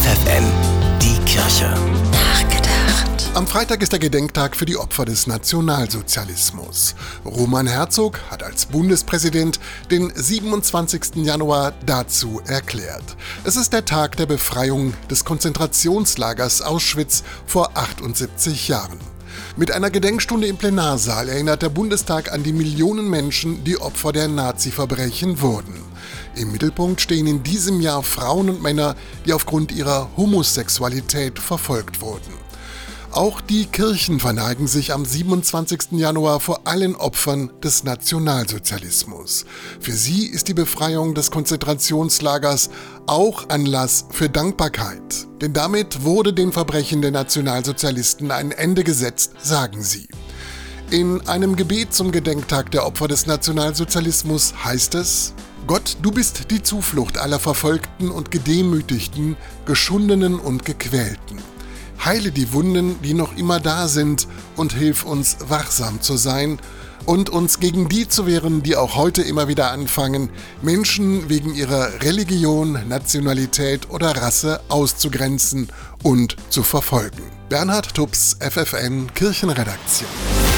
FFN, die Kirche. Nachgedacht. Am Freitag ist der Gedenktag für die Opfer des Nationalsozialismus. Roman Herzog hat als Bundespräsident den 27. Januar dazu erklärt. Es ist der Tag der Befreiung des Konzentrationslagers Auschwitz vor 78 Jahren. Mit einer Gedenkstunde im Plenarsaal erinnert der Bundestag an die Millionen Menschen, die Opfer der Nazi-Verbrechen wurden. Im Mittelpunkt stehen in diesem Jahr Frauen und Männer, die aufgrund ihrer Homosexualität verfolgt wurden. Auch die Kirchen verneigen sich am 27. Januar vor allen Opfern des Nationalsozialismus. Für sie ist die Befreiung des Konzentrationslagers auch Anlass für Dankbarkeit. Denn damit wurde den Verbrechen der Nationalsozialisten ein Ende gesetzt, sagen sie. In einem Gebet zum Gedenktag der Opfer des Nationalsozialismus heißt es, Gott, du bist die Zuflucht aller Verfolgten und Gedemütigten, Geschundenen und Gequälten. Heile die Wunden, die noch immer da sind, und hilf uns wachsam zu sein und uns gegen die zu wehren, die auch heute immer wieder anfangen, Menschen wegen ihrer Religion, Nationalität oder Rasse auszugrenzen und zu verfolgen. Bernhard Tubbs, FFN Kirchenredaktion.